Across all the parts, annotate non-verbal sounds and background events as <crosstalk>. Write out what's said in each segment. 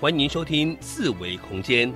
欢迎收听四维空间。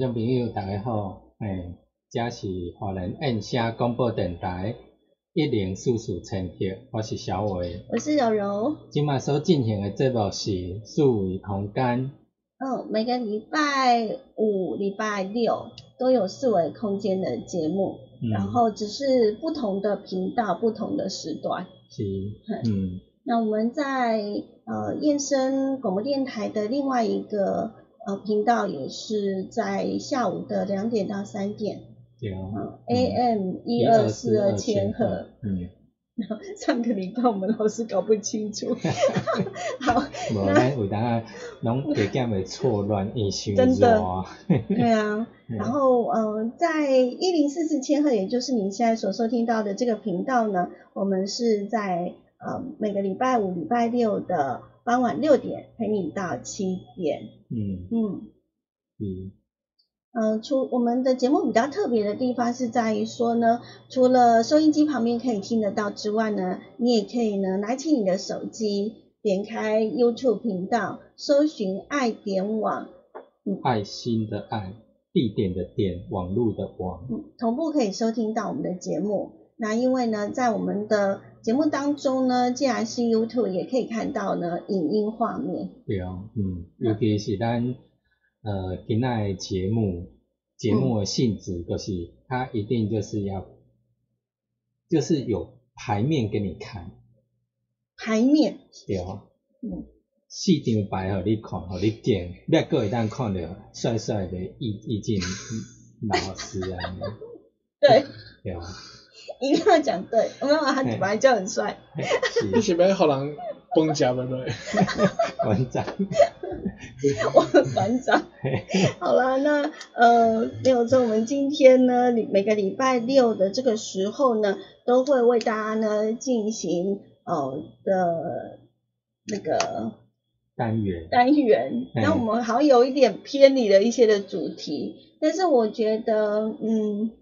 众朋友，大家好，诶，这是华人燕声广播电台一零四四千赫，我是小伟。我是柔柔。今麦所进行的节目是四维空间。嗯，每个礼拜五、礼拜六都有四维空间的节目，然后只是不同的频道、不同的时段。是，嗯。那我们在呃燕声广播电台的另外一个。呃，频道也是在下午的两点到三点，对啊，AM 一二四二千赫，嗯，然后上个礼拜我们老是搞不清楚，<laughs> 好，无咱为大家拢加减会错乱印象，真的，<laughs> 对啊，<laughs> 然后呃，在一零四四千赫，也就是您现在所收听到的这个频道呢，我们是在呃每个礼拜五、礼拜六的。傍晚六点陪你到七点。嗯嗯嗯。嗯，除我们的节目比较特别的地方是在于说呢，除了收音机旁边可以听得到之外呢，你也可以呢拿起你的手机，点开 YouTube 频道，搜寻爱点网。爱心的爱，地点的点，网络的网。嗯，同步可以收听到我们的节目。那因为呢，在我们的节目当中呢，既然是 YouTube，也可以看到呢影音画面。对啊，嗯，尤其是咱呃今仔节目节目的性质，就是它一定就是要就是有牌面给你看。牌面。对啊。嗯。四张牌互你看，互你点，别个会当看到帅帅的易易经老师啊。<laughs> 对。对啊。一定要讲对，我们他本来就很帅。你是要好人崩家的对？<laughs> 班长，<laughs> 我班长。好了，那呃，没有错，我们今天呢，每个礼拜六的这个时候呢，都会为大家呢进行呃的那个单元单元。那我们好像有一点偏离了一些的主题，但是我觉得嗯。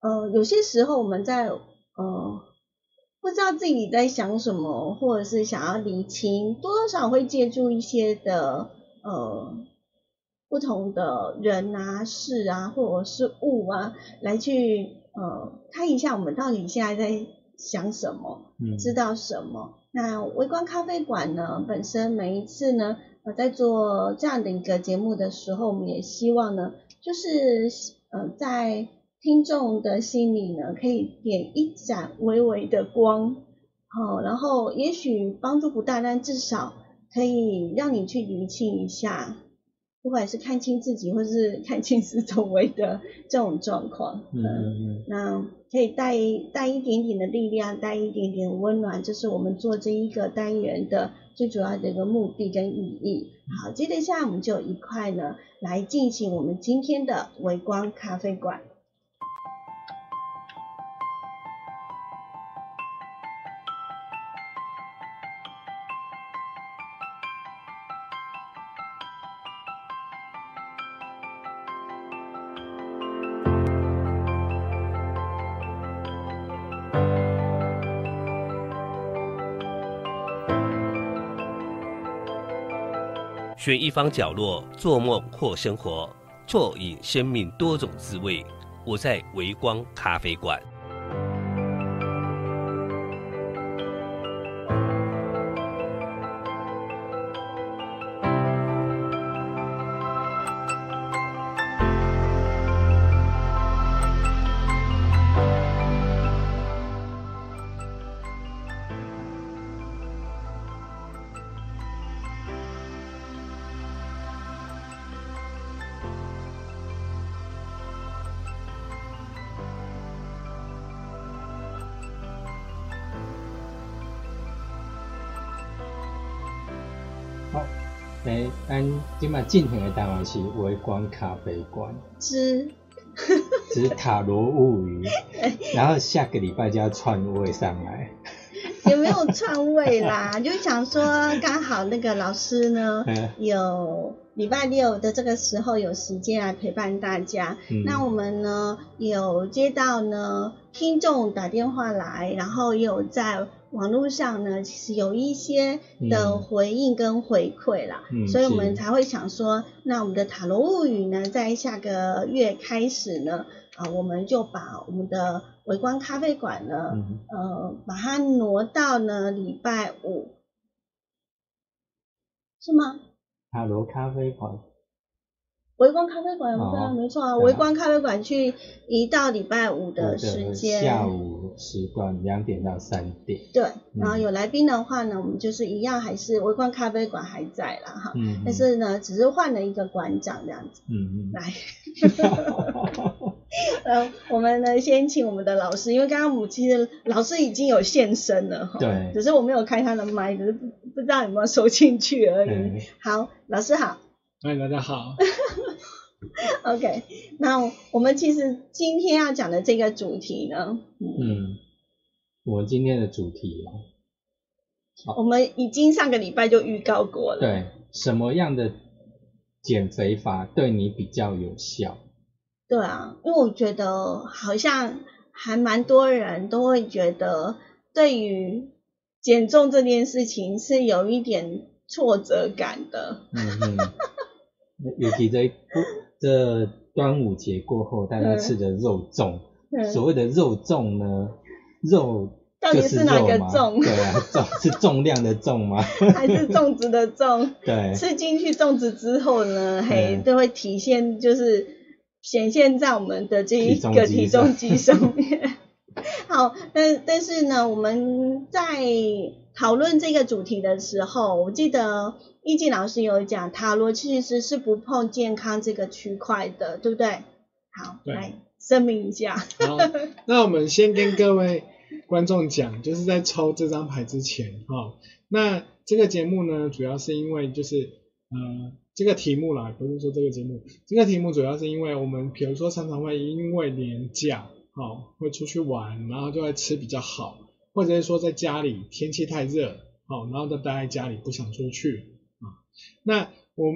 呃，有些时候我们在呃不知道自己在想什么，或者是想要理清，多多少会借助一些的呃不同的人啊、事啊，或者是物啊，来去呃看一下我们到底现在在想什么，知道什么。那微观咖啡馆呢，本身每一次呢，呃，在做这样的一个节目的时候，我们也希望呢，就是呃在听众的心里呢，可以点一盏微微的光，好，然后也许帮助不大，但至少可以让你去厘清一下，不管是看清自己，或是看清四周围的这种状况，嗯嗯，那可以带带一点点的力量，带一点点温暖，这是我们做这一个单元的最主要的一个目的跟意义。好，接着下来我们就一块呢来进行我们今天的微光咖啡馆。选一方角落，做梦或生活，啜饮生命多种滋味。我在微光咖啡馆。咱今嘛进行的单元是微光咖啡馆，之之 <laughs> 塔罗物语，<laughs> 然后下个礼拜就要串位上来。也没有串位啦，<laughs> 就想说刚好那个老师呢嗯。有礼拜六的这个时候有时间来陪伴大家。嗯。那我们呢有接到呢听众打电话来，然后也有在网络上呢其实有一些的嗯回应跟回馈啦，嗯所以我们才会想说，那我们的塔罗物语呢在下个月开始呢，啊、我们就把我们的围观咖啡馆呢。嗯，呃，把它挪到呢礼拜五，是吗？塔罗咖啡馆，微光咖啡馆，哦对啊，没错啊，对啊。微光咖啡馆去一到礼拜五的时间，下午时段两点到三点。对，然后有来宾的话呢，我们就是一样，还是围观咖啡馆还在啦哈，嗯，但是呢，只是换了一个馆长这样子。嗯嗯。来。<laughs> 呃，我们呢先请我们的老师，因为刚刚我们其实老师已经有现身了哈，对。只是我没有开他的麦，只是不不知道有没有收进去而已。嗯好，老师好。嗨，大家好。<laughs> <laughs> OK，那我们其实今天要讲的这个主题呢，嗯，嗯，我们今天的主题哦，我们已经上个礼拜就预告过了，对，什么样的减肥法对你比较有效？对啊，因为我觉得好像还蛮多人都会觉得，对于减重这件事情是有一点挫折感的。嗯嗯，尤其这这端午节过后，大家吃的肉粽，嗯。所谓的肉粽呢，肉到底是哪个粽？对啊，粽 <laughs> 是重量的重吗？还是粽子的粽，<laughs> 对，吃进去粽子之后呢，嘿，嗯。都会体现就是显现在我们的这一个体重机上。面。<laughs> 好，但但是呢，我们在讨论这个主题的时候，我记得易静老师有讲，塔罗其实是不碰健康这个区块的，对不对？好，对来声明一下。好，那我们先跟各位观众讲，就是在抽这张牌之前，哈、那这个节目呢，主要是因为就是呃这个题目啦，不是说这个节目，这个题目主要是因为我们比如说常常会因为年假，哦，会出去玩，然后就会吃比较好，或者是说在家里天气太热，哦，然后就待在家里不想出去啊、那我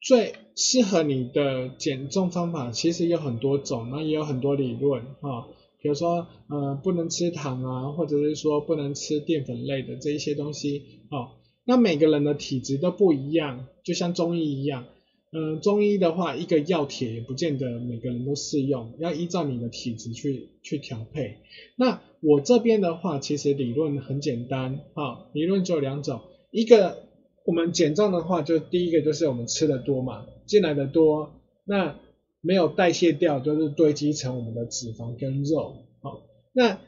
最适合你的减重方法其实有很多种，那也有很多理论哈、比如说呃不能吃糖啊，或者是说不能吃淀粉类的这一些东西哦。那每个人的体质都不一样，就像中医一样，嗯、中医的话一个药帖也不见得每个人都适用，要依照你的体质去去调配。那我这边的话，其实理论很简单哈、理论只有两种，一个我们减重的话，就第一个就是我们吃的多嘛，进来的多，那没有代谢掉，就是堆积成我们的脂肪跟肉。好，那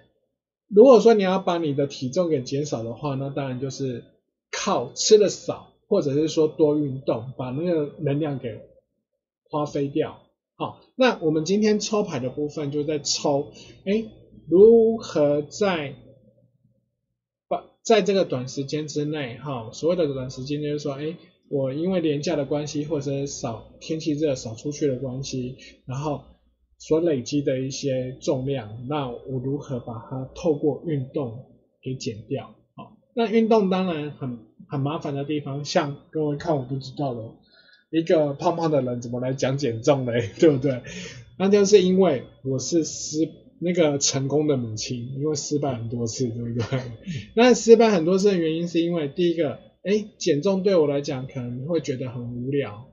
如果说你要把你的体重给减少的话，那当然就是靠吃的少，或者是说多运动，把那个能量给花费掉。好，那我们今天抽牌的部分就在抽，哎，如何在在这个短时间之内，哈，所谓的短时间就是说，哎，我因为廉价的关系，或者是少天气热少出去的关系，然后所累积的一些重量，那我如何把它透过运动给减掉？好，那运动当然很很麻烦的地方，像各位看我不知道的，一个胖胖的人怎么来讲减重嘞，<laughs> 对不对？那就是因为我是失那个成功的母亲，因为失败很多次，对不对？<laughs> 那失败很多次的原因是因为第一个，哎，减重对我来讲可能会觉得很无聊，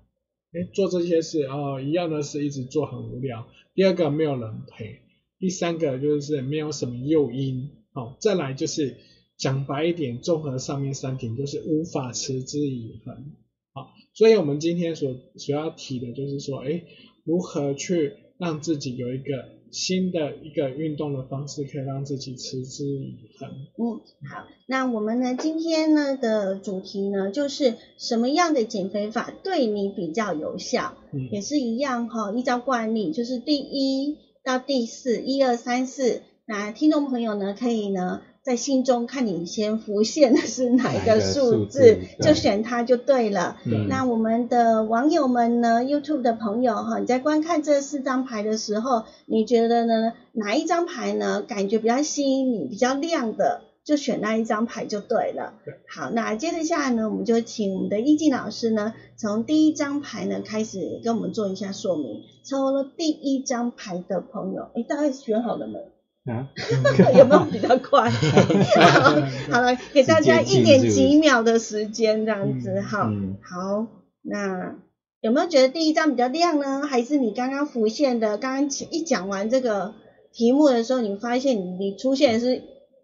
哎，做这些事哦，一样的事一直做很无聊。第二个没有人陪，第三个就是没有什么诱因，好、再来就是讲白一点，综合上面三点就是无法持之以恒，好，所以我们今天所所要提的就是说，哎，如何去让自己有一个新的一个运动的方式，可以让自己持之以恒。嗯，好，那我们呢今天呢的主题呢就是什么样的减肥法对你比较有效？嗯也是一样哈、依照惯例，就是第一到第四，一二三四。那听众朋友呢，可以呢在心中看你先浮现的是哪一个个数数字字，就选它就对了。嗯那我们的网友们呢，YouTube 的朋友哈，你在观看这四张牌的时候，你觉得呢哪一张牌呢感觉比较吸引你、比较亮的，就选那一张牌就对了。对好，那接着下来呢，我们就请我们的易静老师呢，从第一张牌呢开始跟我们做一下说明。抽了第一张牌的朋友，哎，大概选好了没？啊，<laughs> 有没有比较快？好 <laughs> 好了，给大家一点几秒的时间，这样子，哈好，嗯好，那有没有觉得第一张比较亮呢？还是你刚刚浮现的？刚刚一讲完这个题目的时候，你发现你你出现的是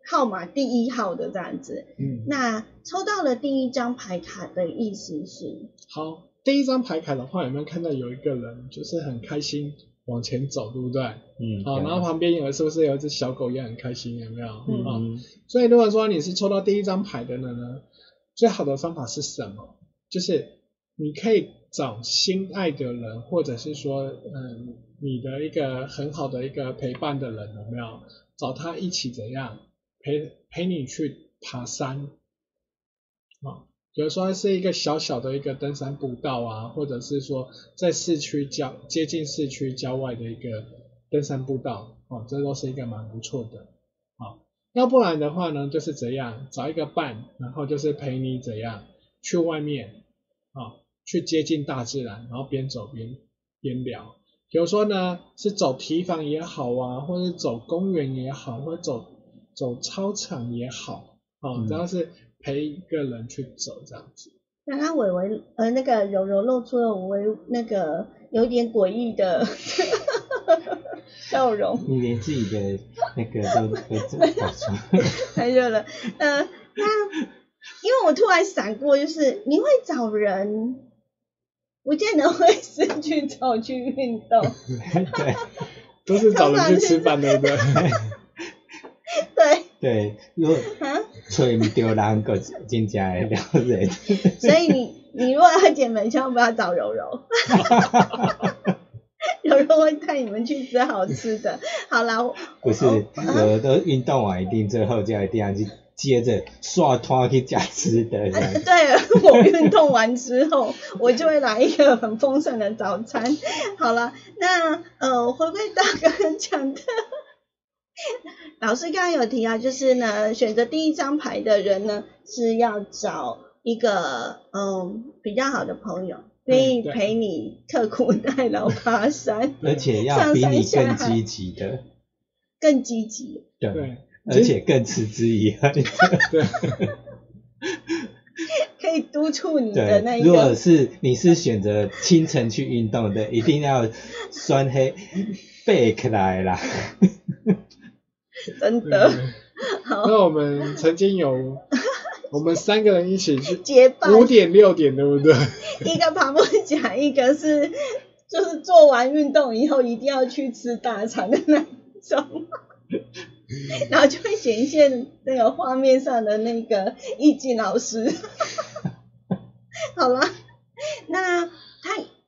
号码第一号的这样子。嗯，那抽到了第一张牌卡的意思是，好，第一张牌卡的话，有没有看到有一个人就是很开心往前走，对不对？嗯，好，对然后旁边有是不是有一只小狗也很开心，有没有？嗯所以如果说你是抽到第一张牌的人呢，最好的方法是什么？就是你可以找心爱的人，或者是说，嗯，你的一个很好的一个陪伴的人，有没有？找他一起怎样陪陪你去爬山？啊，比如说是一个小小的一个登山步道啊，或者是说在市区郊接近市区郊外的一个登山步道，哦，这都是一个蛮不错的。好，要不然的话呢，就是怎样找一个伴，然后就是陪你怎样去外面啊，去接近大自然，然后边走边边聊。比如说呢，是走堤防也好啊，或者走公园也好，或者走走操场也好，啊，嗯只要是陪一个人去走这样子。那他伟伟呃那个柔柔露出了微那个有点诡异的 <laughs> 笑容。你连自己的那个都都搞出来，太热了。呃，那因为我突然闪过，就是你会找人，不见得会是去找去运动，对都是找人去吃饭，对不对？对对，如果啊，找唔到人，个真正会了人。所以你你如果要减肥，千万不要找柔柔。柔柔会带你们去吃好吃的。好啦，不是，我都运动完一定最后就一定要去接着刷拖去加吃的。对，我运动完之后，我就会来一个很丰盛的早餐。好了，那呃，回归到刚刚讲的，<laughs> 老师刚刚有提到，就是呢，选择第一张牌的人呢，是要找一个嗯比较好的朋友，愿意陪你刻苦耐劳爬山，而且要比你更积极的，更积极。对，而且更持之以恒。对，<laughs> 可以督促你的那对，一如果，是你是选择清晨去运动的，一定要酸黑背起来啦。<laughs> 真的 <laughs> 好那我们曾经有 <laughs> 我们三个人一起去结伴五点六点，对不对？<laughs> 一个爬不甲，一个是就是做完运动以后一定要去吃大餐的那种，然后就会显现那个画面上的那个易静老师。好了，那他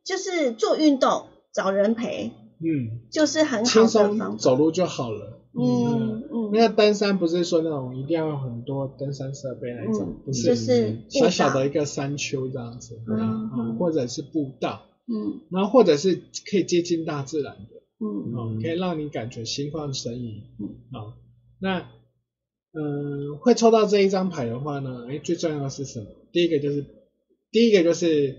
就是做运动找人陪，嗯，就是很好轻的方法。松走路就好了。嗯嗯，那个登山不是说那种一定要有很多登山设备那种，嗯不就是是小小的一个山丘这样子，嗯或者是步道，嗯。然后或者是可以接近大自然的，嗯。哦，可以让你感觉心旷神怡，嗯。啊，那嗯、会抽到这一张牌的话呢，哎，最重要的是什么？第一个就是第一个就是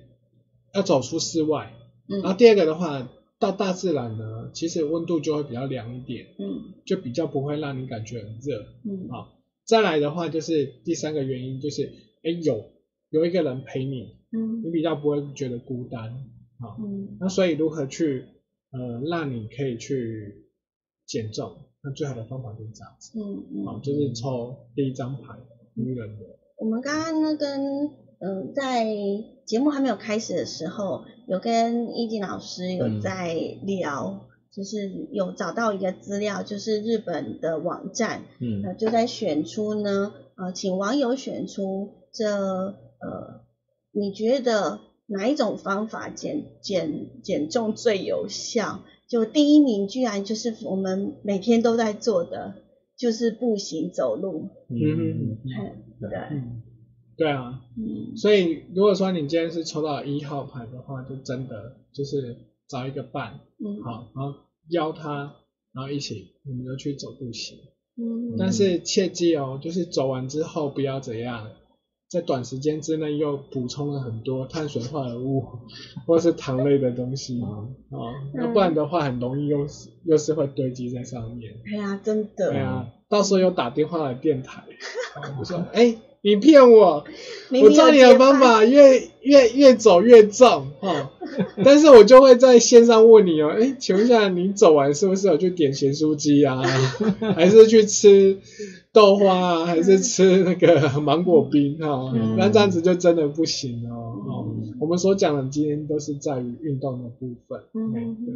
要走出室外，然后嗯第二个的话，到大自然呢，其实温度就会比较凉一点，嗯就比较不会让你感觉很热。嗯好，再来的话就是第三个原因就是，哎，有有一个人陪你，嗯你比较不会觉得孤单。好，嗯那所以如何去呃让你可以去减重？那最好的方法就是这样子，嗯啊，嗯。就是抽第一张牌女人的，我们刚刚呢跟嗯、在节目还没有开始的时候，有跟易静老师有嗯。在聊，就是有找到一个资料，就是日本的网站，嗯。呃，就在选出呢，呃，请网友选出这呃，你觉得哪一种方法减减减重最有效？就第一名居然就是我们每天都在做的，就是步行走路，嗯嗯。嗯，对，嗯，对啊，嗯所以如果说你今天是抽到一号牌的话，就真的就是找一个伴，嗯，好，然后邀他，然后一起，你们就去走步行。嗯，但是切记哦，就是走完之后不要怎样，在短时间之内又补充了很多碳水化合物 <laughs> 或是糖类的东西嗯哦，要不然的话很容易又是又是会堆积在上面。哎呀，真的，对啊，到时候又打电话来电台，我 <laughs> 说哎。你骗我！我知道你的方法越越越走越重哦，<laughs> 但是我就会在线上问你哦，哎，请问一下，你走完是不是有去点咸酥鸡啊，<laughs> 还是去吃豆花啊，还是吃那个 <laughs> 芒果冰哈、那这样子就真的不行哦。我们所讲的今天都是在于运动的部分。嗯哎对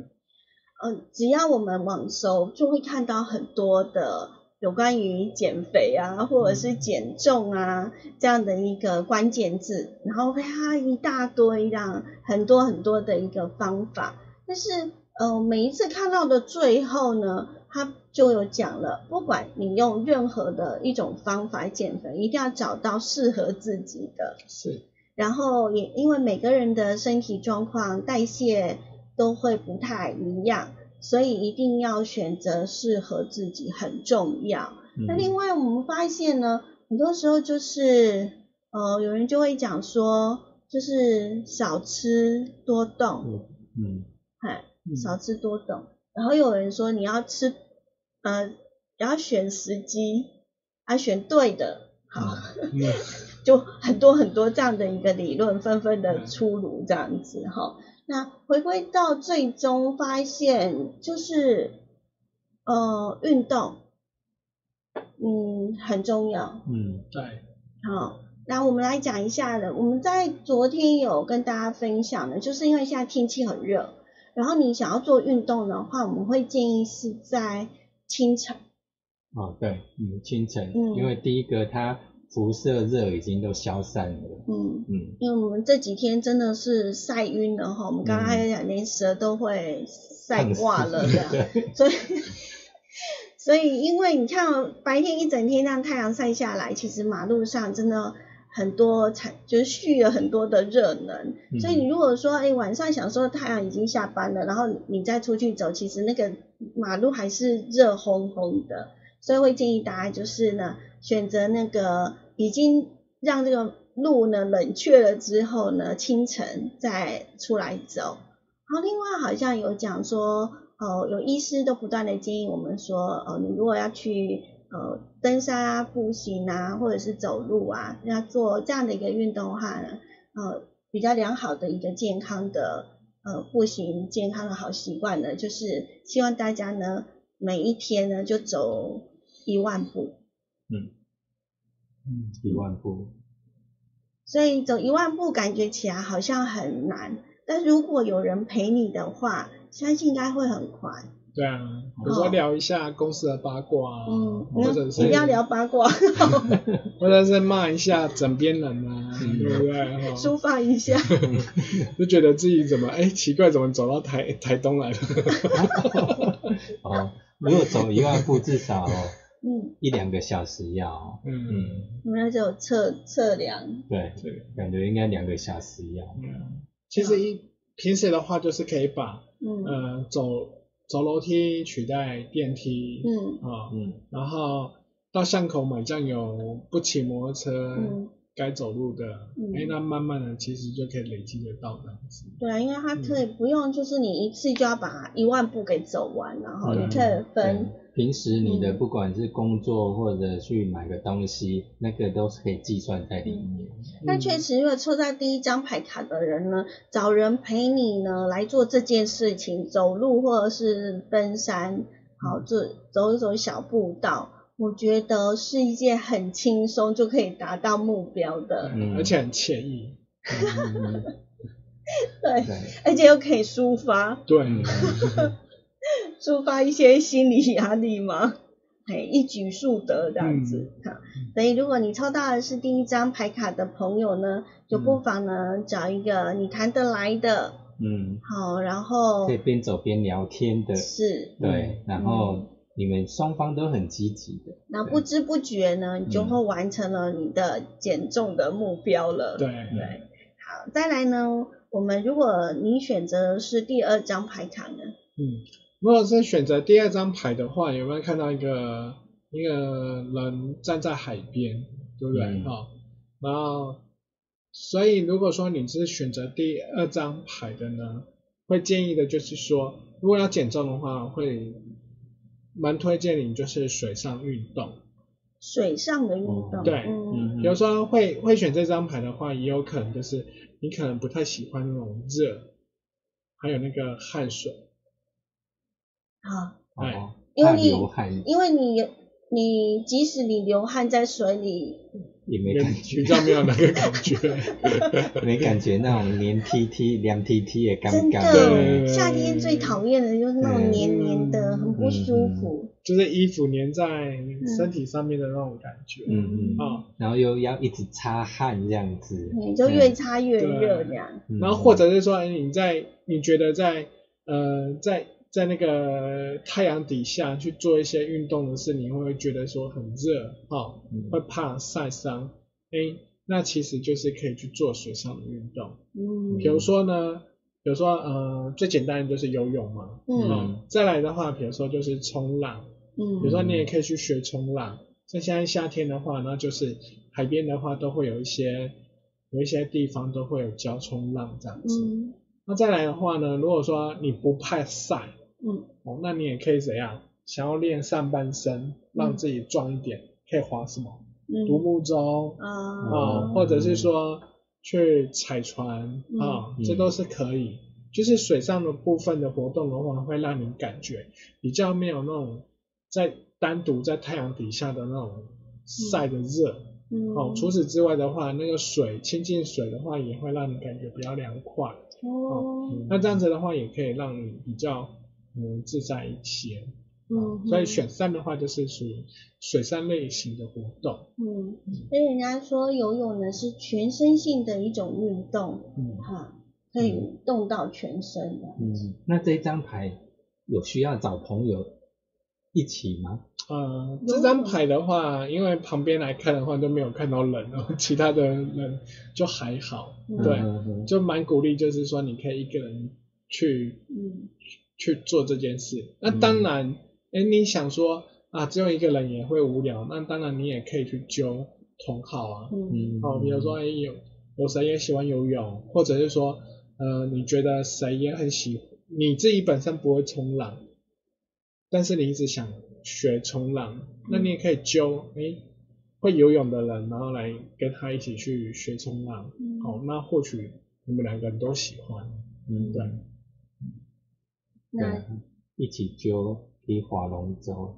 嗯，只要我们网搜，就会看到很多的有关于减肥啊，或者是减重啊这样的一个关键字，然后它一大堆这样很多很多的一个方法，但是呃每一次看到的最后呢，它就有讲了，不管你用任何的一种方法减肥，一定要找到适合自己的。是，然后也因为每个人的身体状况、代谢都会不太一样，所以一定要选择适合自己很重要。嗯那另外我们发现呢，很多时候就是呃，有人就会讲说，就是少吃多动，嗯嗯哎，嗯少吃多动。然后有人说你要吃，呃，要选时机，啊选对的，好。嗯 <laughs> 就很多很多这样的一个理论纷纷的出炉，这样子哈。那回归到最终发现，就是呃运动，嗯很重要。嗯对，好，那我们来讲一下的，我们在昨天有跟大家分享的，就是因为现在天气很热，然后你想要做运动的话，我们会建议是在清晨。哦对，嗯清晨，嗯因为第一个它辐射热已经都消散了，嗯，嗯。因为我们这几天真的是晒晕了哈，我们刚刚还讲连蛇都会晒挂了这样，对，<laughs> 所以所以因为你看哦白天一整天让太阳晒下来，其实马路上真的很多产就是蓄了很多的热能，嗯。所以你如果说哎晚上想说太阳已经下班了，然后你再出去走，其实那个马路还是热烘烘的，所以会建议大家就是呢选择那个已经让这个路呢冷却了之后呢，清晨再出来走。然后，另外好像有讲说，哦，有医师都不断的建议我们说，哦，你如果要去呃登山啊、步行啊，或者是走路啊，要做这样的一个运动的话呢，呃，比较良好的一个健康的呃步行健康的好习惯呢，就是希望大家呢每一天呢就走一万步。嗯嗯一万步，所以走一万步感觉起来好像很难，但如果有人陪你的话，相信应该会很快。对啊，比如说聊一下公司的八卦啊，嗯，或者是一定要聊八卦，<laughs> 或者是骂一下枕边人啊，嗯对不对？哈抒发一下。<laughs> 就觉得自己怎么哎奇怪，怎么走到台台东来了？<laughs> 哦，如果走一万步至少嗯，一两个小时要，嗯。嗯，我们那就有测测量。对，对，感觉应该两个小时要，嗯，其实一平时的话就是可以把嗯。呃走走楼梯取代电梯，嗯。啊，嗯。然后到巷口买酱油，不骑摩托车，嗯，该走路的，嗯。哎，那慢慢的其实就可以累积得到这样子。对啊，因为它可以不用，就是你一次就要把一万步给走完，然后你嗯可以分。对平时你的嗯不管是工作或者去买个东西，那个都是可以计算在里面。但确实，如果抽到第一张牌卡的人呢，找人陪你呢来做这件事情，走路或者是登山，好，走走一走小步道，我觉得是一件很轻松就可以达到目标的。嗯而且很惬意。嗯 <laughs> 对，对，而且又可以抒发，对，嗯 <laughs> 抒发一些心理压力吗？<laughs> 哎，一举数得这样子哈、所以如果你抽到的是第一张牌卡的朋友呢，就不妨呢找一个你谈得来的，嗯，好，然后可以边走边聊天的，是，对，然后你们双方都很积极的。那不知不觉呢，你就会完成了你的减重的目标了。对。对，好，再来呢，我们如果你选择是第二张牌卡呢，嗯，如果是选择第二张牌的话，有没有看到一个一个人站在海边，对不对？嗯哈、然后，所以如果说你是选择第二张牌的呢，会建议的就是说，如果要减重的话，会蛮推荐你就是水上运动。水上的运动，哦对比如说会会选这张牌的话，也有可能就是你可能不太喜欢那种热，还有那个汗水。好，哎哦，因为你流汗因为你你即使你流汗在水里，也没感觉比，较没有那个感觉。<laughs> 没感觉那种黏 T T 凉 T T 的真尴尬。的夏天最讨厌的就是那种嗯黏黏的，很不舒嗯服。就是衣服粘在身体上面的那种感觉。嗯嗯，啊、然后又要一直擦汗这样子。你，就越擦越热这样。嗯然后或者是说，哎你在你觉得在呃在在那个太阳底下去做一些运动的事，你会觉得说很热哦，嗯会怕晒伤？哎，那其实就是可以去做水上的运动。嗯比如说呢，比如说呃最简单的就是游泳嘛，嗯嗯，再来的话，比如说就是冲浪。嗯比如嗯说你也可以去学冲浪，像现在夏天的话，那就是海边的话都会有一些有一些地方都会有教冲浪这样子。嗯那再来的话呢，如果说你不怕晒嗯哦，那你也可以怎样？想要练上半身，让自己壮一点，可以划什么？独嗯木舟啊啊，或者是说去踩船啊，嗯这都是可以。就是水上的部分的活动的话，会让你感觉比较没有那种在单独在太阳底下的那种晒的热。嗯哦，除此之外的话，那个水亲近水的话，也会让你感觉比较凉快。哦那这样子的话，也可以让你比较嗯自在一些。嗯，所以选三的话，就是属于水上类型的活动。嗯，所以人家说游泳呢是全身性的一种运动，嗯，哈，可以动到全身的。嗯，那这张牌有需要找朋友一起吗？呃，这张牌的话，因为旁边来看的话都没有看到人哦，其他的人就还好。嗯对，就蛮鼓励，就是说你可以一个人去嗯去做这件事。那当然，哎、你想说啊，只有一个人也会无聊，那当然你也可以去揪同好啊。嗯嗯，哦，比如说，哎、有有谁也喜欢游泳，或者是说，呃，你觉得谁也很喜，你自己本身不会冲浪，但是你一直想学冲浪，那你也可以揪，哎、会游泳的人，然后来跟他一起去学冲浪。嗯哦，那或许你们两个人都喜欢。嗯对，那对，一起揪去划龙舟。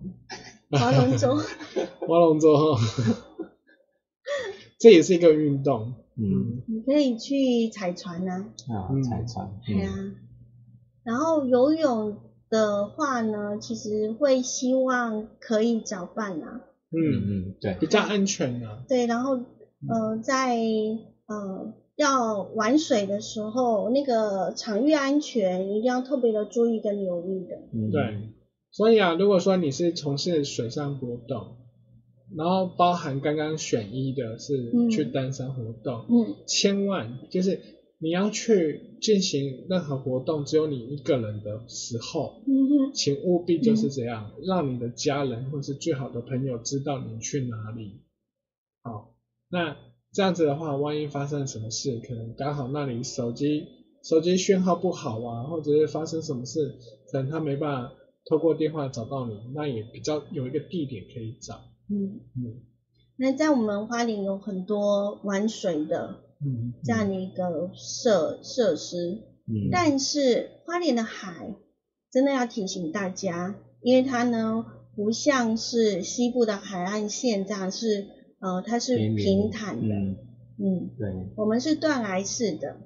划龙舟，<laughs> 划龙舟，<laughs> 这也是一个运动。嗯，你可以去踩船啊，啊嗯，踩船。对啊。嗯，然后游泳的话呢，其实会希望可以找伴啊，嗯。嗯，嗯，对，比较安全啊。对，然后呃，在呃要玩水的时候，那个场域安全一定要特别的注意跟留意的。嗯。对，所以啊，如果说你是从事水上活动，然后包含刚刚选一的是嗯。去登山活动，嗯。千万就是你要去进行任何活动，只有你一个人的时候，嗯哼。请务必就是这样，让你的家人或是最好的朋友知道你去哪里。好，那这样子的话，万一发生什么事，可能刚好那里手机手机讯号不好啊，或者是发生什么事，可能他没办法透过电话找到你，那也比较有一个地点可以找。嗯，嗯。那在我们花莲有很多玩水的嗯这样的一个设设施，嗯，但是花莲的海真的要提醒大家，因为它呢不像是西部的海岸线这样是呃它是平平坦的，嗯，嗯，对，我们是断崖式的，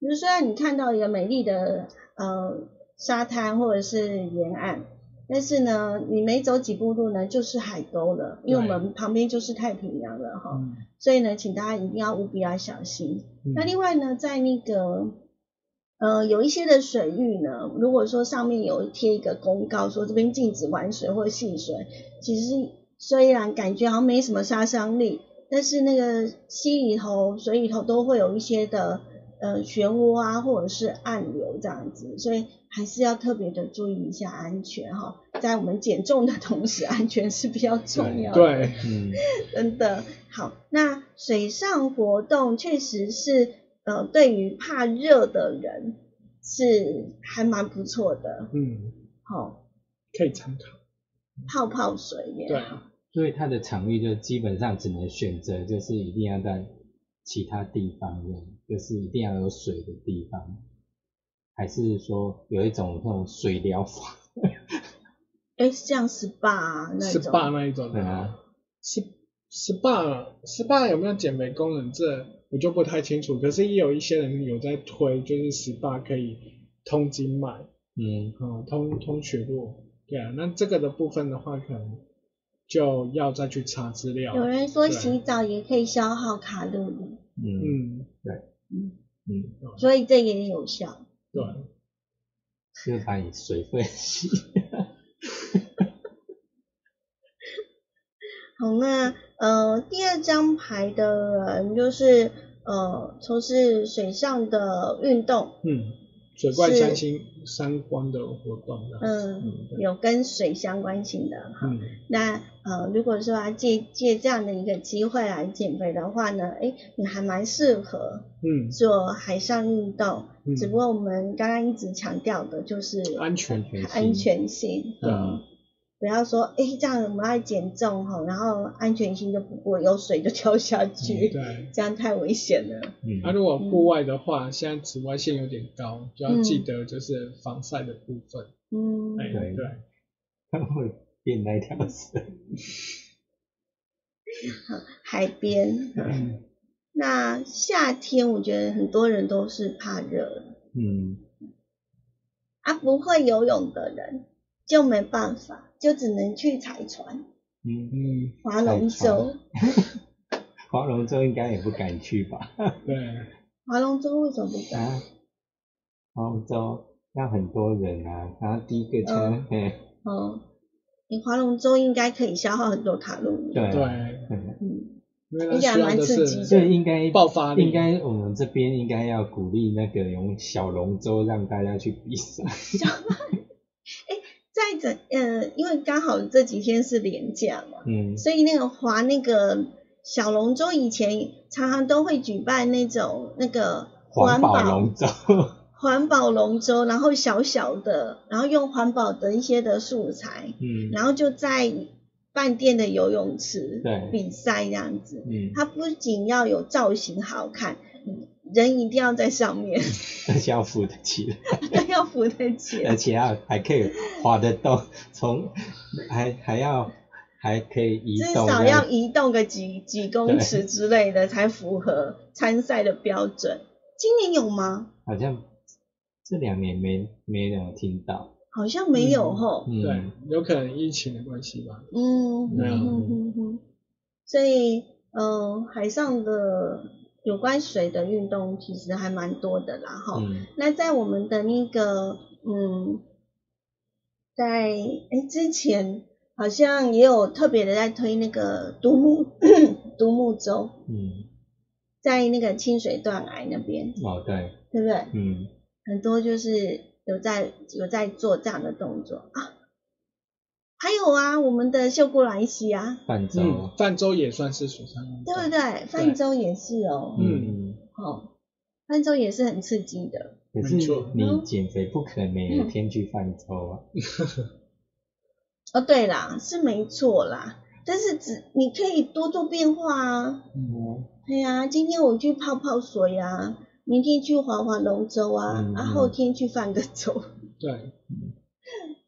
就是虽然你看到一个美丽的呃沙滩或者是沿岸，但是呢，你没走几步路呢，就是海沟了，因为我们旁边就是太平洋了哈，嗯所以呢，请大家一定要务必要小心。嗯那另外呢，在那个呃，有一些的水域呢，如果说上面有贴一个公告说这边禁止玩水或戏水，其实虽然感觉好像没什么杀伤力，但是那个溪里头、水里头都会有一些的呃漩涡啊，或者是暗流这样子，所以还是要特别的注意一下安全哈。在我们减重的同时，<laughs> 安全是比较重要的。对，嗯，<laughs> 真的好。那水上活动确实是呃，对于怕热的人是还蛮不错的。嗯，好、可以参考。泡泡水也对好。所以它的场域就基本上只能选择，就是一定要在其他地方用，就是一定要有水的地方，还是说有一种那种水疗法？哎，像 SPA 啊那种。SPA 那一种的对啊，S SPA SPA 有没有减肥功能？这我就不太清楚。可是也有一些人有在推，就是 SPA 可以通经脉，嗯，哦，通通血络。对啊，那这个的部分的话，可能就要再去查资料。有人说洗澡也可以消耗卡路里，嗯。嗯，嗯，所以这也有效。对，就是把你水分洗。<laughs> 好，那呃第二张牌的人就是呃从事水上的运动，嗯，水怪是相亲相关的活动。嗯，有跟水相关性的哈。嗯那呃，如果说啊借借这样的一个机会来减肥的话呢，哎，你还蛮适合嗯，做海上运动。嗯只不过我们刚刚一直强调的就是安全。安全性安全性，对嗯，不要说哎这样我们要减重哈，然后安全性就不过，有水就跳下去，对。<laughs> 这样太危险了。嗯。那、如果户外的话，现在紫外线有点高，就要记得就是防晒的部分。嗯，哎、对。对，<laughs> 它会变那条绳。海边，嗯。那夏天我觉得很多人都是怕热，嗯，啊，不会游泳的人就没办法，就只能去踩船、嗯，嗯，划龙舟。划龙舟应该也不敢去吧？<laughs> 对，划龙舟为什么不敢？啊，划龙舟要很多人啊，然后第一个车，嗯你划龙舟应该可以消耗很多卡路里。对啊对，嗯应该蛮刺激的是所以应该爆发力应该我们这边应该要鼓励那个用小龙舟让大家去比赛。再者，呃，因为刚好这几天是连假嘛，嗯。所以那个划那个小龙舟，以前常常都会举办那种那个环保保龙舟，环保龙舟，然后小小的，然后用环保的一些的素材，嗯。然后就在饭店的游泳池对。比赛这样子。嗯，它不仅要有造型好看，人一定要在上面，<laughs> <laughs> 而且要扶得起来，要扶得起而。且要还可以滑得动，从还还要还可以移动至，少要移动个几几公尺之类的，才符合参赛的标准。今年有吗？好像这两年没没有听到，好像没有吼。嗯，对，有可能疫情的关系吧。嗯，没有、嗯哼哼所以，嗯、海上的有关水的运动其实还蛮多的啦，哈。嗯那在我们的那个，嗯，在哎之前好像也有特别的在推那个独木 <clears throat> 独木舟，嗯，在那个清水断崖那边，哦对，对不对？嗯很多就是有在有在做这样的动作啊。还有啊，我们的秀姑兰西啊，泛舟，嗯，泛舟也算是水上运动。对不对？泛舟也是哦，嗯，哦，泛舟也是很刺激的。可是没错。你减肥不可能每天去泛舟啊，哦，对啦，是没错啦，但是只你可以多做变化啊。嗯。对呀、今天我去泡泡水啊，明天去划划龙舟啊，嗯啊，嗯后天去泛个舟，对，这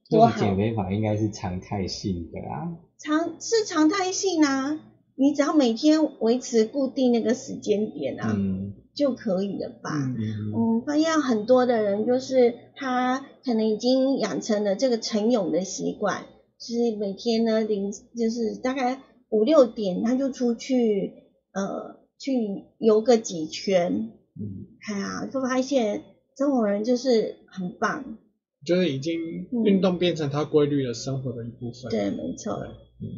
多好种减肥法应该是常态性的啊，常是常态性啊。你只要每天维持固定那个时间点啊，嗯就可以了吧？嗯我嗯，发现很多的人就是他可能已经养成了这个晨泳的习惯，就是每天呢零就是大概五六点他就出去呃去游个几圈，嗯哎呀，就发现这种人就是很棒。就是已经嗯运动变成他规律的生活的一部分。对，没错。对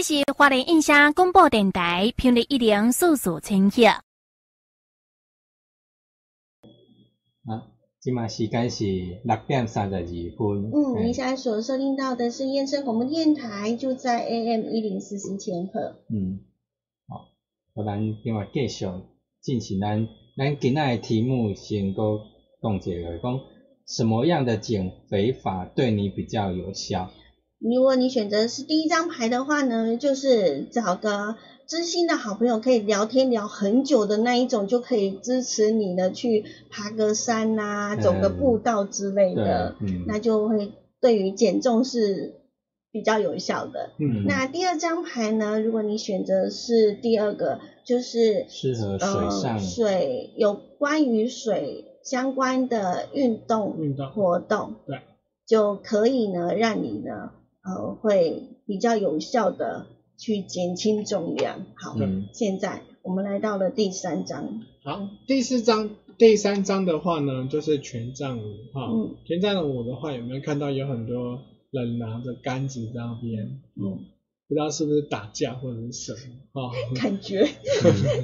这是华联印象广播电台频率一零四四千赫。啊，今晚时间是六点三十二分。嗯，嘿你现在所收听到的是燕声广播电台，就在 AM 一零四四千赫。嗯，好，好，咱今晚继续进行咱咱今仔的题目，先个讲一个，讲什么样的减肥法对你比较有效？如果你选择是第一张牌的话呢，就是找个知心的好朋友，可以聊天聊很久的那一种，就可以支持你呢去爬个山呐、走个步道之类对的，，嗯，那就会对于减重是比较有效的。嗯，那第二张牌呢，如果你选择是第二个，就是适合水上。呃、水有关于水相关的运动运动。活动，对，就可以呢让你呢呃会比较有效的去减轻重量。好，嗯现在我们来到了第三章，好，第四章、第三章的话呢，就是权杖五哈。嗯权杖五的话，有没有看到有很多人拿着杆子在那边？嗯，不知道是不是打架或者是什么啊？<laughs> 感觉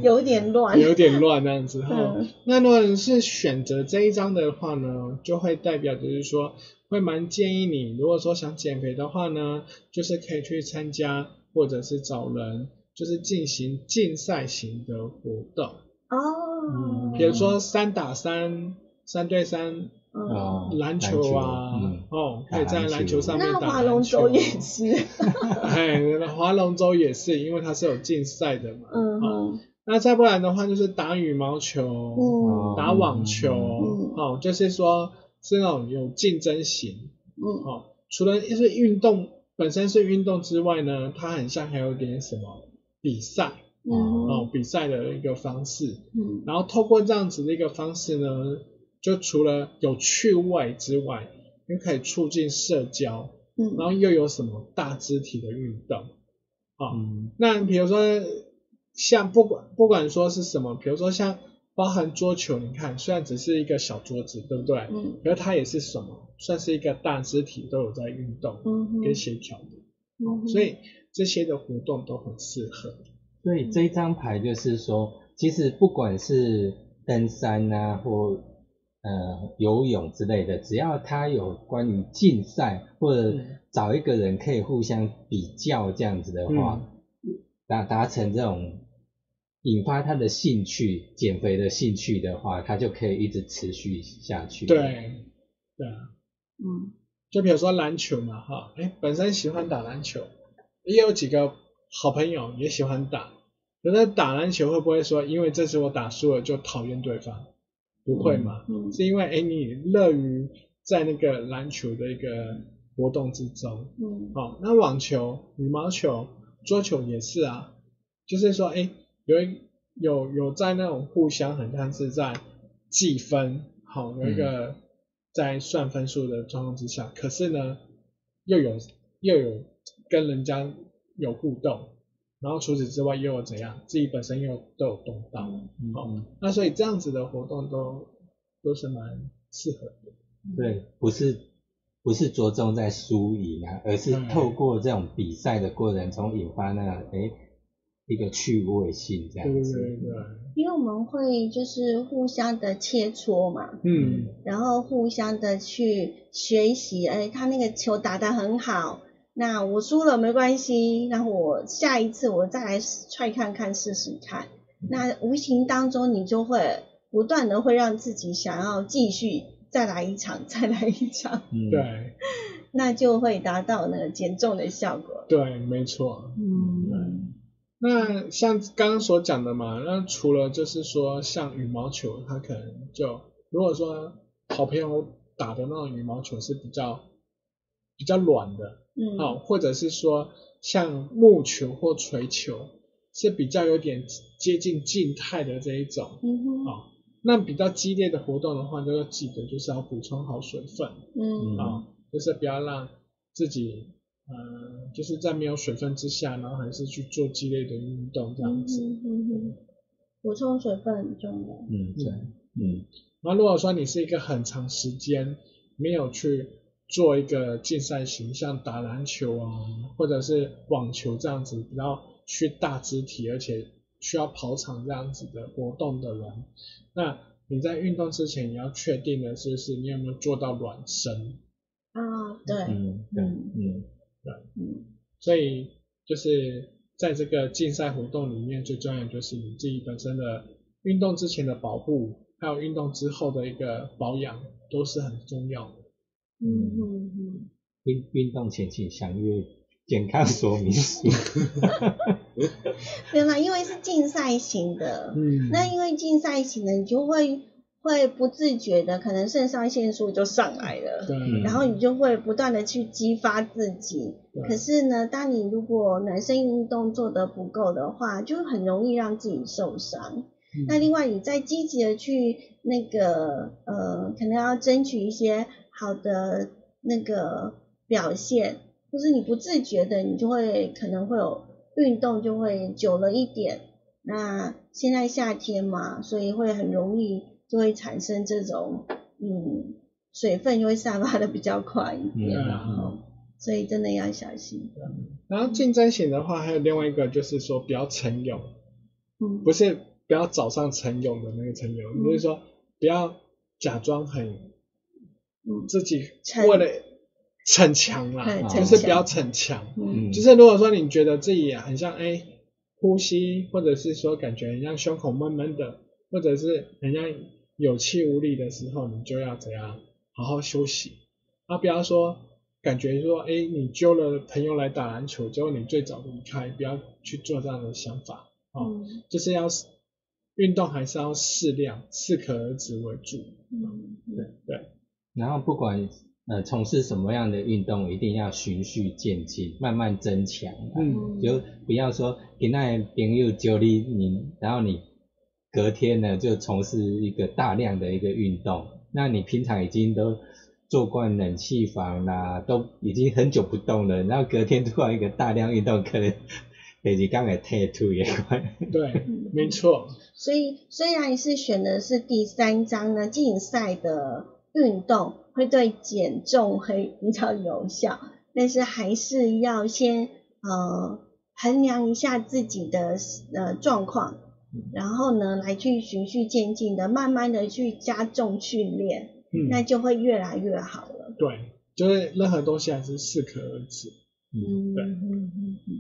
有点乱。<laughs> 有点乱那样子哈。嗯那如果你是选择这一张的话呢，就会代表就是说，会蛮建议你，如果说想减肥的话呢，就是可以去参加或者是找人，就是进行竞赛型的活动，哦，比如说三打三、三对三。嗯，哦篮球啊，嗯，哦，可以在篮球上面那划打篮球。龙舟也是，<laughs> 哎，划龙舟也是，因为它是有竞赛的嘛。嗯。哦，那再不然的话，就是打羽毛球，嗯。打网球，嗯。哦，就是说是那种有竞争型，嗯。哦，除了是运动本身是运动之外呢，它很像还有点什么比赛，嗯。哦，比赛的一个方式，嗯。然后透过这样子的一个方式呢，就除了有趣味之外，又可以促进社交，嗯然后又有什么大肢体的运动，啊、嗯那比如说像不管不管说是什么，比如说像包含桌球，你看虽然只是一个小桌子，对不对？嗯可是它也是什么，算是一个大肢体都有在运动嗯跟协调的，嗯哼所以这些的活动都很适合。所以这一张牌就是说，其实不管是登山啊，或呃游泳之类的，只要他有关于竞赛或者嗯找一个人可以互相比较这样子的话，达达成这种引发他的兴趣、减肥的兴趣的话，他就可以一直持续下去。对，对啊。嗯就比如说篮球嘛，哈，哎，本身喜欢打篮球，也有几个好朋友也喜欢打，可是打篮球会不会说，因为这次我打输了就讨厌对方？不会嘛，嗯。是因为哎你乐于在那个篮球的一个活动之中，嗯。好，那网球、羽毛球、桌球也是啊，就是说，哎，有一有有在那种互相很像是在计分，好，有一个在算分数的状况之下，可是呢，又有又有跟人家有互动，然后除此之外又有怎样，自己本身又都有动到，嗯，好嗯那所以这样子的活动都都是蛮适合的。对，不是不是着重在输赢啊，而是嗯透过这种比赛的过程中引发那个哎一个趣味性这对对样子。对对，因为我们会就是互相的切磋嘛，嗯，然后互相的去学习，哎，他那个球打得很好，那我输了没关系，那我下一次我再来踹看看试试看，那无形当中你就会不断的会让自己想要继续再来一场，再来一场，嗯，对。<laughs> 那就会达到那个减重的效果。对，没错。嗯。那像刚刚所讲的嘛，那除了就是说像羽毛球，它可能就如果说好朋友打的那种羽毛球是比较比较软的，嗯。好、或者是说像木球或锤球是比较有点接近静态的这一种嗯哼，啊、那比较激烈的活动的话，就要记得就是要补充好水分嗯。啊、就是不要让自己呃就是在没有水分之下，然后还是去做激烈的运动这样子。嗯哼哼。补充水分很重要。嗯，对，嗯。然后如果说你是一个很长时间没有去做一个竞赛形象打篮球啊，或者是网球这样子比较去大肢体，而且需要跑场这样子的活动的人，那你在运动之前，你要确定的就是你有没有做到暖身。啊，对，嗯对，嗯。对。嗯。所以就是在这个竞赛活动里面，最重要的就是你自己本身的运动之前的保护，还有运动之后的一个保养，都是很重要的。嗯。嗯嗯，运运动前请详阅健康说明书。<laughs> 没有啦，因为是竞赛型的，嗯。那因为竞赛型的，你就会会不自觉的，可能肾上腺素就上来了。对，嗯然后你就会不断的去激发自己，可是呢，当你如果男生运动做得不够的话，就很容易让自己受伤。嗯。那另外，你再积极的去那个呃，可能要争取一些好的那个表现，就是你不自觉的，你就会可能会有运动就会久了一点。那现在夏天嘛，所以会很容易就会产生这种嗯水分就会散发的比较快一点，嗯然后所以真的要小心。然后竞争型的话，还有另外一个就是说比较晨泳，嗯，不是不要早上晨泳的那个晨泳，嗯就是说不要假装很嗯。自己为了逞强啦，对就是不要逞强。嗯。嗯，就是如果说你觉得自己很像哎呼吸，或者是说感觉很像胸口闷闷的，或者是很像有气无力的时候，你就要怎样好好休息，啊，不要说感觉说哎你揪了朋友来打篮球，结果你最早离开，不要去做这样的想法。哦，嗯。就是要运动还是要适量，适可而止为主，嗯嗯。对，然后不管呃从事什么样的运动，一定要循序渐进，慢慢增强啊。嗯就不要说给那朋友揪你，你然后你隔天呢就从事一个大量的一个运动，那你平常已经都做惯冷气房啦，都已经很久不动了，然后隔天突然一个大量运动，可能第二刚给退吐也快。对，嗯没错，所以虽然是选的是第三章呢，竞赛的运动会对减重会比较有效，但是还是要先呃衡量一下自己的呃状况，然后呢来去循序渐进的，慢慢的去加重训练，嗯，那就会越来越好了。对，就是任何东西还是适可而止。嗯对嗯嗯嗯，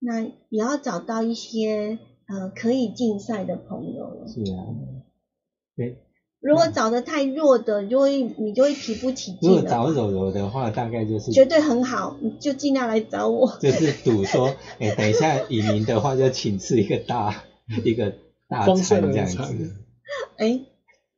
那也要找到一些呃可以竞赛的朋友了。是啊，对，如果找的太弱的，就会你就会提不起劲如果。找柔柔的话，大概就是绝对很好，你就尽量来找我。就是赌说，<laughs> 哎、等一下以赢的话就请吃一个大 <laughs> 一个大餐这样子。哎，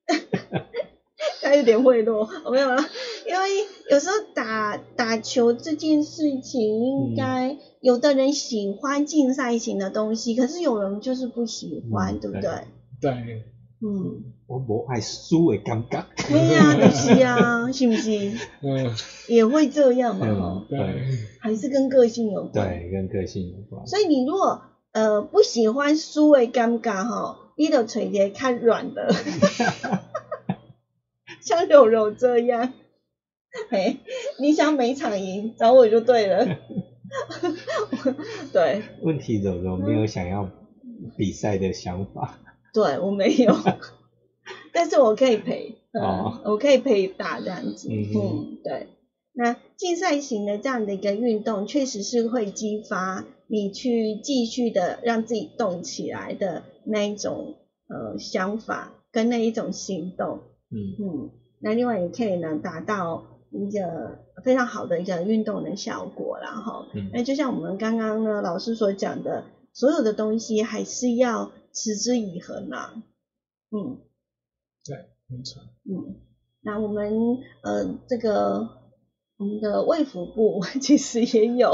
<laughs> 他有点贿赂，我没有了。因为有时候打打球这件事情，应该、有的人喜欢竞赛型的东西，可是有人就是不喜欢，嗯对不对？对，嗯，我无爱输的感觉。对啊、就是啊，<laughs> 是不是？嗯，也会这样嘛，对，还是跟个性有关。对，跟个性有关。所以你如果呃不喜欢输的尴尬哈，你就找一个较软的，<laughs> 像柔柔这样，嘿，你想每场赢找我就对了。<laughs> 对问题柔柔没有想要比赛的想法。对，我没有，<laughs> 但是我可以陪，嗯哦我可以陪打这样子，嗯嗯，对。那竞赛型的这样的一个运动，确实是会激发你去继续的让自己动起来的那一种呃想法跟那一种行动，嗯嗯，那另外也可以呢达到一个非常好的一个运动的效果然后。嗯那就像我们刚刚呢老师所讲的，所有的东西还是要持之以恒啦，嗯。对，没错，嗯，那我们呃这个我们的卫福部 <laughs> 其实也有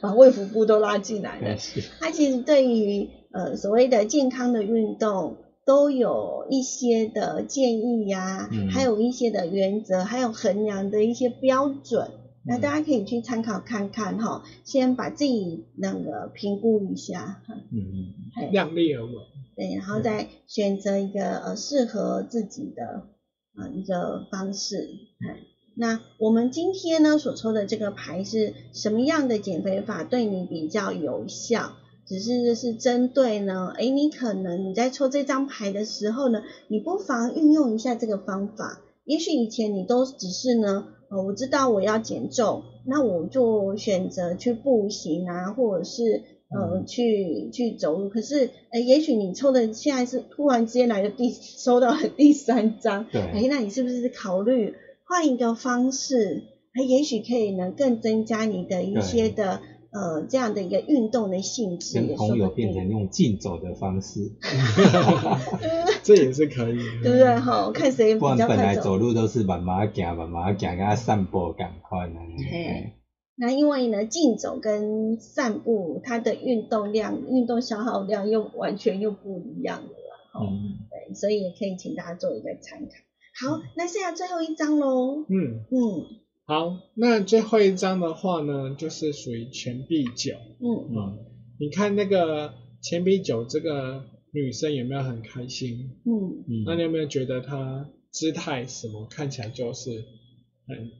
把卫福部都拉进来了，<laughs> 它其实对于呃所谓的健康的运动都有一些的建议呀、嗯还有一些的原则，还有衡量的一些标准。那嗯大家可以去参考看看哈，先把自己那个评估一下，哈嗯嗯量力而为。对，然后再选择一个呃适合自己的呃一个方式。哎，那我们今天呢所抽的这个牌是什么样的减肥法对你比较有效？只是是针对呢，诶，你可能你在抽这张牌的时候呢，你不妨运用一下这个方法。也许以前你都只是呢，呃，我知道我要减重，那我就选择去步行啊，或者是呃嗯去去走路。可是，呃，也许你抽的现在是突然之间来的第 <laughs> 收到了第三张，对诶，那你是不是考虑换一个方式？哎，也许可以能更增加你的一些的呃这样的一个运动的性质，跟朋友变成，用竞走的方式，<laughs> 这也是可以的，对不对？哈，看谁比不然本较快走。来走路都是慢慢行，慢慢行，跟他散步赶快呢。嘿那因为呢，竞走跟散步，它的运动量、运动消耗量又完全又不一样了，哈、嗯，对，所以也可以请大家做一个参考。好，那剩下最后一张喽。嗯，嗯好，那最后一张的话呢，就是属于钱币九。嗯。嗯你看那个钱币九这个女生有没有很开心？嗯。嗯。那你有没有觉得她姿态什么看起来就是很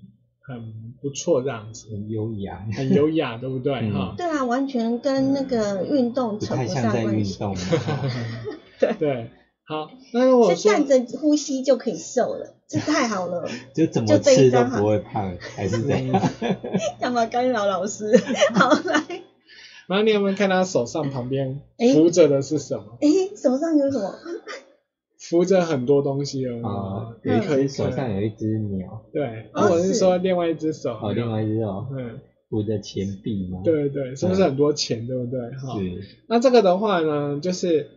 很不错这样子，很优雅，很优雅，对不对？嗯。哈、对啊，完全跟那个运动不扯不太像在上关系，运动。<laughs> <laughs> 对，好，那如果说是站着呼吸就可以瘦了，这太好了。<laughs> 就怎么吃都不会胖，还是这样。<laughs> 干嘛干扰老师？<laughs> 好来，然后你有没有看他手上旁边扶着的是什么？诶，手上有什么？扶着很多东西哦。啊，也可以手上有一只鸟，对，哦我是是说另外一只手。哦，另外一只哦，嗯，扶着钱币吗？，对对，是不是很多钱，对不对？哈。是，那这个的话呢，就是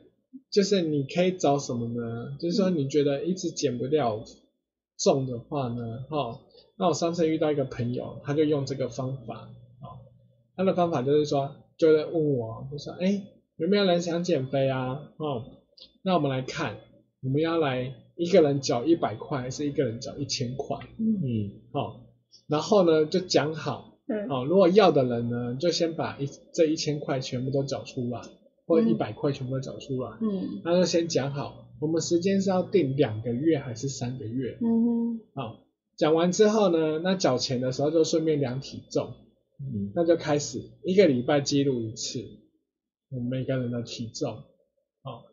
就是你可以找什么呢？就是说你觉得一直减不掉重的话呢，哈，那我上次遇到一个朋友，他就用这个方法，哦，他的方法就是说，就在问我，就说，哎，有没有人想减肥啊？哦，那我们来看，我们要来一个人缴一百块，还是一个人缴一千块？嗯好哦，然后呢就讲好，嗯哦，如果要的人呢，就先把一这一千块全部都缴出来，或一百块全部都缴出来，嗯那就先讲好，我们时间是要定两个月还是三个月？嗯哼好，讲完之后呢，那缴钱的时候就顺便量体重，嗯那就开始一个礼拜记录一次我们每个人的体重。好，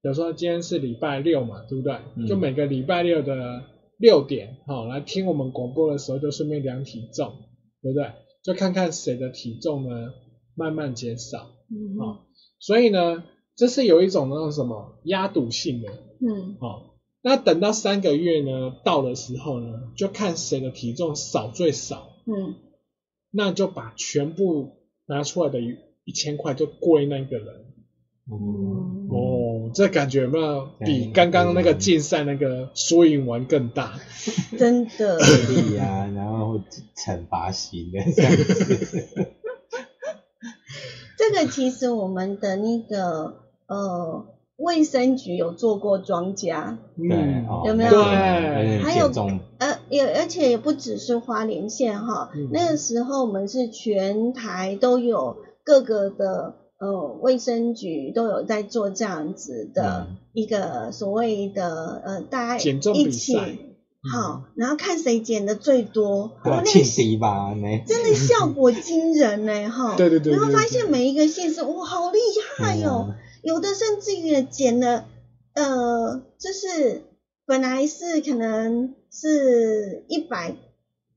比如说今天是礼拜六嘛，对不对？嗯就每个礼拜六的六点，好来听我们广播的时候就顺便量体重，对不对？就看看谁的体重呢慢慢减少。嗯好，所以呢，这是有一种那种什么压赌性的。嗯好，那等到三个月呢到的时候呢，就看谁的体重少最少，嗯那就把全部拿出来的一一千块就归那个人。嗯哦，这感觉有没有比嗯刚刚那个竞赛那个输赢玩更大？真的。魅力啊，然后惩罚型的这样子。这个其实我们的那个呃卫生局有做过庄家，对，嗯，哦有没有？对还有呃也而且也不只是花莲县哈，嗯那个时候我们是全台都有各个的呃卫生局都有在做这样子的嗯。一个所谓的呃大家减重比一起赛好，然后看谁减的最多，对啊，哦那个迪吧，那真的效果惊人呢哈，<laughs> 对对对对然后发对现每一个县市哇好厉害哦。嗯。有的甚至于减了，呃，就是本来是可能是一百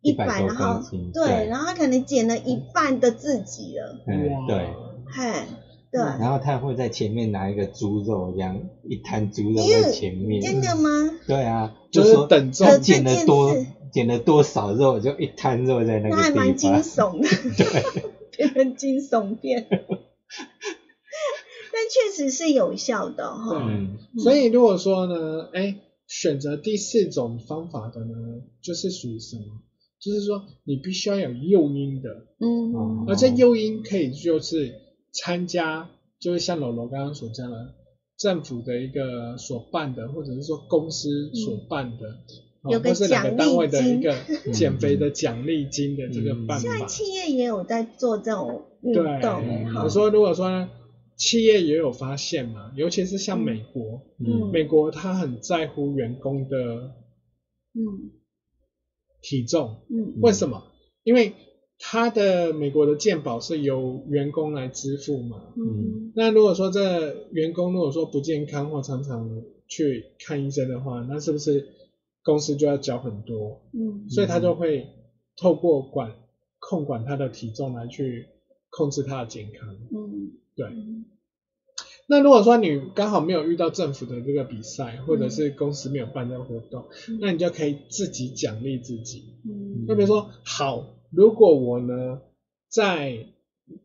一百，然后对，对。然后他可能减了一半的自己了，嗯，对。嘿，对，然后他会在前面拿一个猪肉，这样一摊猪肉在前面。真的吗？对啊，就是说等重他减了多这件事减了多少肉，就一摊肉在那那还蛮惊。悚的，对，<laughs> 变成惊悚片。<laughs> 但确实是有效的哈，嗯所以如果说呢，哎，选择第四种方法的呢，就是属于什么？就是说你必须要有诱因的，嗯哦而这诱因可以就是参加，就是像楼楼刚刚所讲的，政府的一个所办的，或者是说公司所办的，哦有个或是哪个奖励单位的一个 <laughs> 减肥的奖励金的这个嗯办法。现在企业也有在做这种运动我，说如果说企业也有发现嘛，尤其是像美国，嗯。美国他很在乎员工的嗯。体重，嗯。为什么？因为他的美国的健保是由员工来支付嘛。嗯那如果说这员工如果说不健康或常常去看医生的话，那是不是公司就要缴很多？嗯所以他就会透过管控管他的体重来去控制他的健康。嗯，对。嗯那如果说你刚好没有遇到政府的这个比赛，或者是公司没有办这个活动，嗯那你就可以自己奖励自己。嗯就比如说，好，如果我呢，在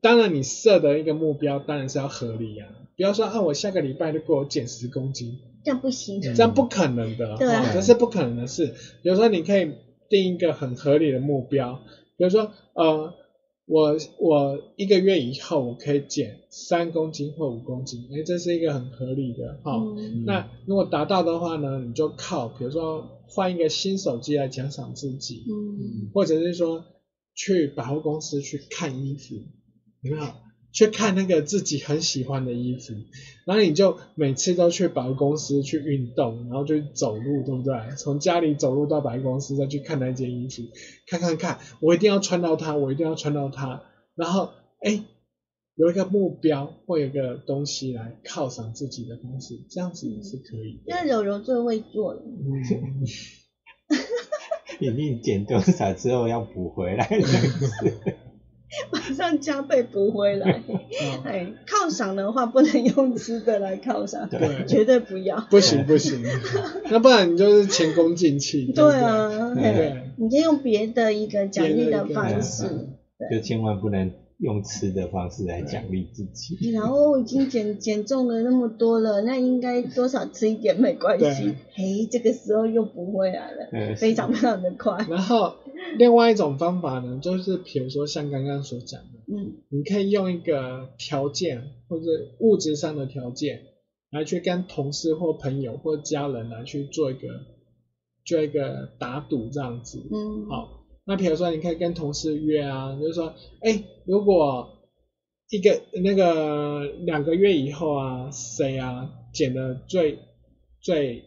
当然你设的一个目标当然是要合理啊，不要说啊，我下个礼拜就给我减十公斤，这样不行，这样不可能的，对哦这是不可能的事。比如说，你可以定一个很合理的目标，比如说，呃，我我一个月以后我可以减三公斤或五公斤，哎，这是一个很合理的哈。哦嗯。那如果达到的话呢，你就靠比如说换一个新手机来奖赏自己，嗯。或者是说去百货公司去看衣服，有没有？去看那个自己很喜欢的衣服，然后你就每次都去百货公司去运动，然后就走路，对不对？从家里走路到百货公司，再去看那件衣服，看看看，我一定要穿到它，我一定要穿到它，然后哎，有一个目标或有一个东西来犒赏自己的方式，这样子也是可以的。因为柔柔最会做了，嗯，一定减多少之后要补回来这样子。马上加倍补回来。啊哎，犒赏的话不能用吃的来犒赏，对绝对不要。不行不行，那不然你就是前功尽弃。对啊，对，嘿你可以用别的一个奖励的方式。就千万不能用吃的方式来奖励自己。然后我已经减 <laughs> 减重了那么多了，那应该多少吃一点没关系对。嘿，这个时候又不会来了，呃非常非常的快。然后另外一种方法呢，就是比如说像刚刚所讲的，嗯你可以用一个条件或者物质上的条件来去跟同事或朋友或家人来去做一个做一个打赌这样子。嗯，好，那比如说你可以跟同事约啊，就是说，哎，如果一个那个两个月以后啊，谁啊减的最最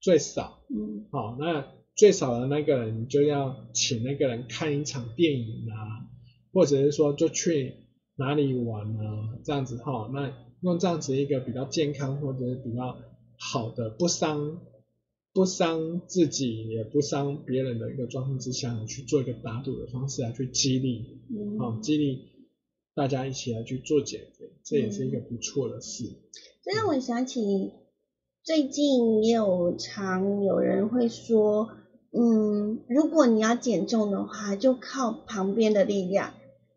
最少，嗯。好，那最少的那个人就要请那个人看一场电影啊，或者是说就去哪里玩啊，这样子哈，那用这样子一个比较健康或者是比较好的，不伤不伤自己也不伤别人的一个状况之下，去做一个打赌的方式来去激励，嗯，好，激励大家一起来去做减肥，这也是一个不错的事。这让我想起最近也有常有人会说，嗯，如果你要减重的话，就靠旁边的力量。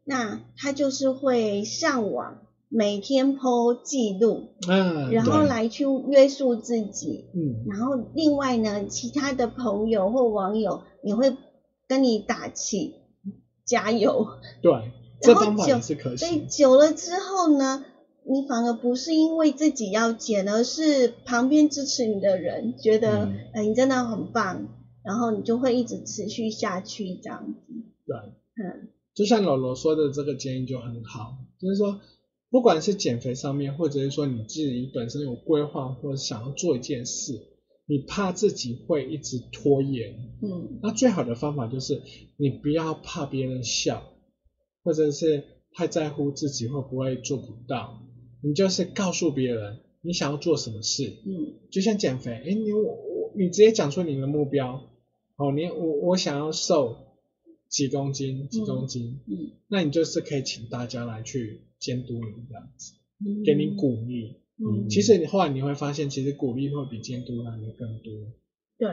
那他就是会上网，每天 po 记录，嗯，然后，来去约束自己。嗯，然后另外呢，其他的朋友或网友也会跟你打气，加油。对，这然后久方法也是可所以。久了之后呢，你反而不是因为自己要减，而是旁边支持你的人觉得，嗯呃，你真的很棒，然后你就会一直持续下去这样子。对，嗯就像老罗说的这个建议就很好，就是说，不管是减肥上面，或者是说你自己本身有规划或者想要做一件事，你怕自己会一直拖延，嗯。那最好的方法就是你不要怕别人笑，或者是太在乎自己会不会做不到，你就是告诉别人你想要做什么事，嗯。就像减肥，哎，你我我你直接讲出你的目标，哦，你我我想要瘦几公斤几公斤，嗯。那你就是可以请大家来去监督你这样子，嗯，给你鼓励。嗯，其实你后来你会发现，其实鼓励会比监督来的更多。对，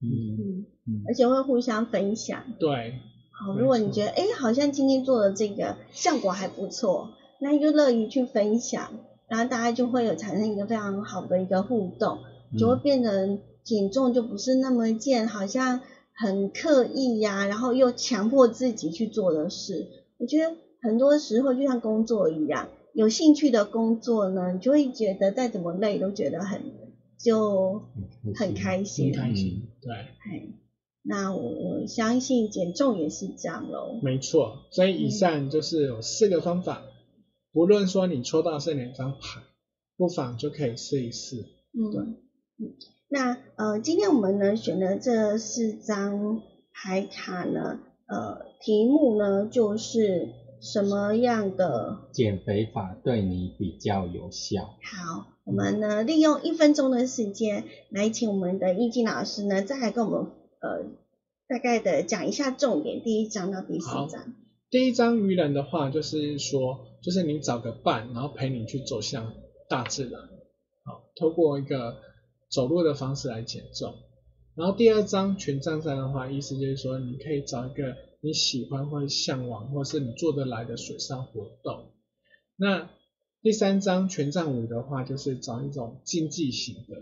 嗯。嗯，嗯。而且会互相分享。对，好，如果你错觉得哎，诶好像今天做的这个效果还不错，那就乐于去分享，然后大家就会有产生一个非常好的一个互动，就会变成减重就不是那么一件好像很刻意呀、然后又强迫自己去做的事。我觉得很多时候就像工作一样，有兴趣的工作呢，你就会觉得再怎么累都觉得很就很开心。很开心嗯，对。哎，那我我相信减重也是这样喽。没错，所以嗯以上就是有四个方法，不论说你抽到是哪张牌，不妨就可以试一试。对嗯，嗯，那呃，今天我们呢选的这四张牌卡呢，呃，题目呢就是什么样的？减肥法对你比较有效。好，我们呢利用一分钟的时间来请我们的易静老师呢，再来跟我们呃大概的讲一下重点，第一章到第四章。第一章愚人的话，就是说，就是你找个伴，然后陪你去走向大自然，好，透过一个走路的方式来减重。然后第二章全站站的话，意思就是说，你可以找一个你喜欢或向往，或是你做得来的水上活动。那第三张权杖五的话，就是找一种竞技型的，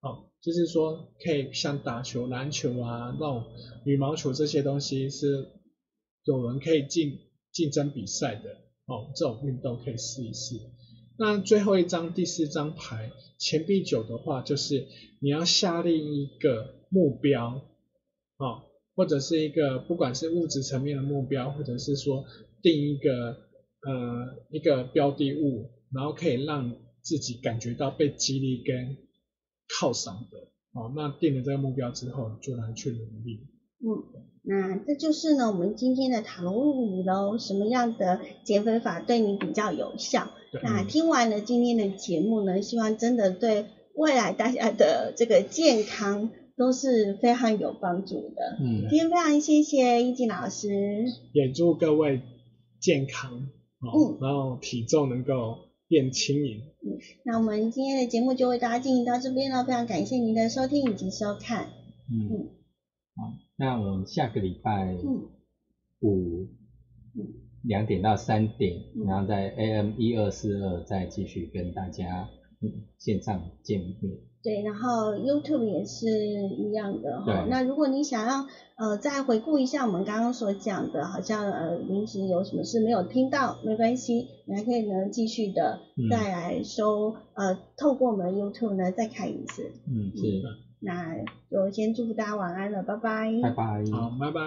哦，就是说可以像打球、篮球啊，那种羽毛球这些东西是有人可以竞竞争比赛的哦，这种运动可以试一试。那最后一张第四张牌钱币九的话，就是你要下定一个目标，哦，或者是一个不管是物质层面的目标，或者是说定一个呃一个标的物，然后可以让自己感觉到被激励跟犒赏的。哦，那定了这个目标之后，就来去努力。嗯，那这就是呢我们今天的塔罗物语喽。什么样的减肥法对你比较有效？对那听完了今天的节目呢，希望真的对未来大家的这个健康都是非常有帮助的。嗯今天非常谢谢易静老师。也祝各位健康哦，嗯然后体重能够变轻盈。嗯那我们今天的节目就为大家进行到这边了，非常感谢您的收听以及收看。嗯嗯，好，那我们下个礼拜嗯五嗯两点到三点，嗯然后在 AM 一二四二再继续跟大家嗯线上见面。对，然后 YouTube 也是一样的哈。那如果你想要呃再回顾一下我们刚刚所讲的，好像呃临时有什么事没有听到，没关系，你还可以呢继续的嗯再来收、呃透过我们 YouTube 呢再看一次。嗯，是的，那就先祝福大家晚安了，拜拜。拜拜。好，拜拜。